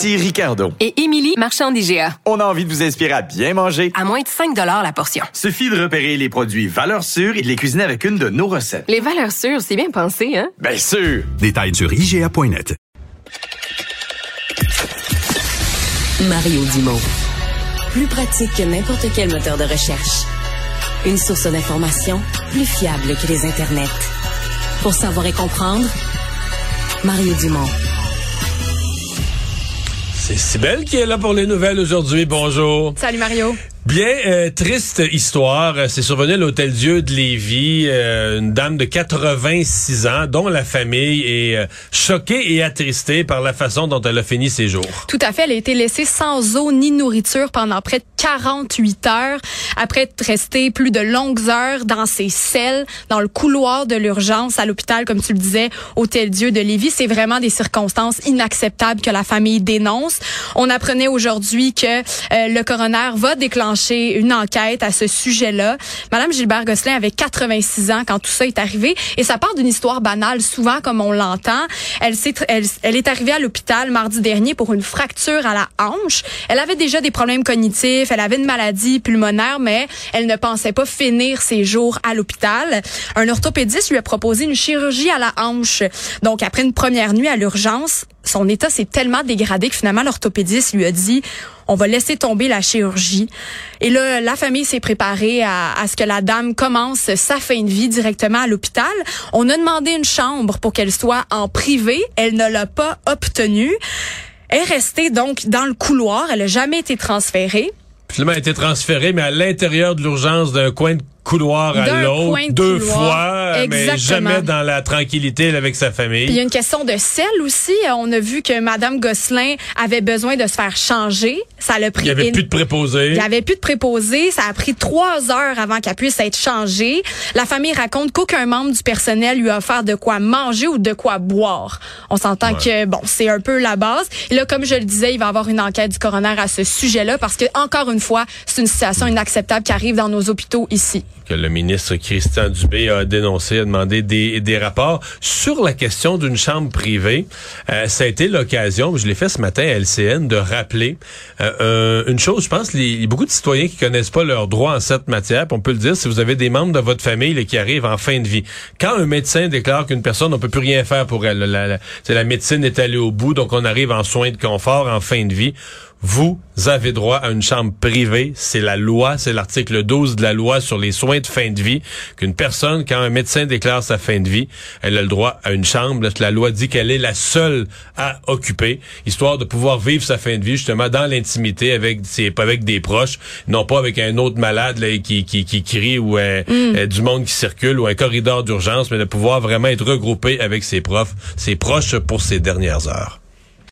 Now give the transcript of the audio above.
Ici Ricardo. Et Émilie, marchand d'IGA. On a envie de vous inspirer à bien manger. À moins de 5 la portion. Suffit de repérer les produits valeurs sûres et de les cuisiner avec une de nos recettes. Les valeurs sûres, c'est bien pensé, hein? Bien sûr! Détails sur IGA.net. Mario Dumont. Plus pratique que n'importe quel moteur de recherche. Une source d'information plus fiable que les internets. Pour savoir et comprendre, Mario Dumont. C'est Sibelle qui est là pour les nouvelles aujourd'hui. Bonjour. Salut Mario. Bien, euh, triste histoire. C'est survenu à l'Hôtel Dieu de Lévis. Euh, une dame de 86 ans dont la famille est euh, choquée et attristée par la façon dont elle a fini ses jours. Tout à fait. Elle a été laissée sans eau ni nourriture pendant près de 48 heures après être restée plus de longues heures dans ses selles, dans le couloir de l'urgence à l'hôpital, comme tu le disais, Hôtel Dieu de Lévis. C'est vraiment des circonstances inacceptables que la famille dénonce. On apprenait aujourd'hui que le coroner va déclencher une enquête à ce sujet-là. Madame Gilbert Gosselin avait 86 ans quand tout ça est arrivé et ça part d'une histoire banale, souvent comme on l'entend. Elle est arrivée à l'hôpital mardi dernier pour une fracture à la hanche. Elle avait déjà des problèmes cognitifs, elle avait une maladie pulmonaire, mais elle ne pensait pas finir ses jours à l'hôpital. Un orthopédiste lui a proposé une chirurgie à la hanche. Donc après une première nuit à l'urgence, son état s'est tellement dégradé que finalement l'orthopédiste lui a dit on va laisser tomber la chirurgie. Et là, la famille s'est préparée à, ce que la dame commence sa fin de vie directement à l'hôpital. On a demandé une chambre pour qu'elle soit en privé. Elle ne l'a pas obtenue. Elle est restée donc dans le couloir. Elle n'a jamais été transférée. Finalement, elle a été transférée, mais à l'intérieur de l'urgence d'un coin de couloir à l'autre deux fois, mais jamais dans la tranquillité avec sa famille. il y a une question de sel aussi. On a vu que Madame Gosselin avait besoin de se faire changer. Ça l'a pris. Il n'y avait plus de préposé. Il n'y avait plus de préposé. Ça a pris trois heures avant qu'elle puisse être changée. La famille raconte qu'aucun membre du personnel lui a offert de quoi manger ou de quoi boire. On s'entend que bon, c'est un peu la base. Et là, comme je le disais, il va y avoir une enquête du coroner à ce sujet-là parce que encore une fois, c'est une situation inacceptable qui arrive dans nos hôpitaux ici que le ministre Christian Dubé a dénoncé, a demandé des, rapports sur la question d'une chambre privée. Euh, ça a été l'occasion, je l'ai fait ce matin à LCN, de rappeler euh, une chose. Je pense a beaucoup de citoyens qui connaissent pas leurs droits en cette matière. on peut le dire si vous avez des membres de votre famille qui arrivent en fin de vie. Quand un médecin déclare qu'une personne, on peut plus rien faire pour elle, la, la, la médecine est allée au bout, donc on arrive en soins de confort en fin de vie vous avez droit à une chambre privée. C'est la loi, c'est l'article 12 de la loi sur les soins de fin de vie, qu'une personne, quand un médecin déclare sa fin de vie, elle a le droit à une chambre. La loi dit qu'elle est la seule à occuper, histoire de pouvoir vivre sa fin de vie justement dans l'intimité avec ses, avec des proches, non pas avec un autre malade là, qui, qui, qui crie ou euh, mm. euh, du monde qui circule ou un corridor d'urgence, mais de pouvoir vraiment être regroupé avec ses profs, ses proches pour ses dernières heures.